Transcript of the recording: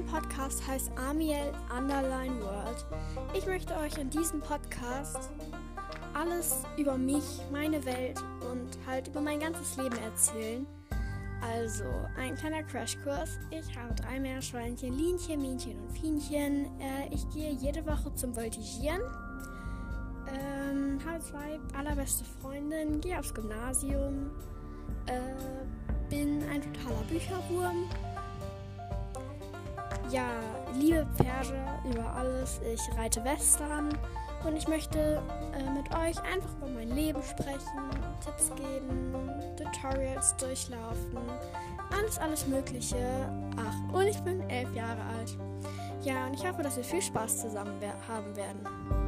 Podcast heißt Amiel Underline World. Ich möchte euch in diesem Podcast alles über mich, meine Welt und halt über mein ganzes Leben erzählen. Also, ein kleiner Crashkurs. Ich habe drei Meerschweinchen, Linchen, Minchen und Fienchen. Äh, ich gehe jede Woche zum Voltigieren. Ähm, habe zwei allerbeste Freundinnen, gehe aufs Gymnasium. Äh, bin ein totaler Bücherwurm. Ja, liebe Pferde über alles. Ich reite Western und ich möchte äh, mit euch einfach über mein Leben sprechen, Tipps geben, Tutorials durchlaufen, alles, alles Mögliche. Ach, und ich bin elf Jahre alt. Ja, und ich hoffe, dass wir viel Spaß zusammen haben werden.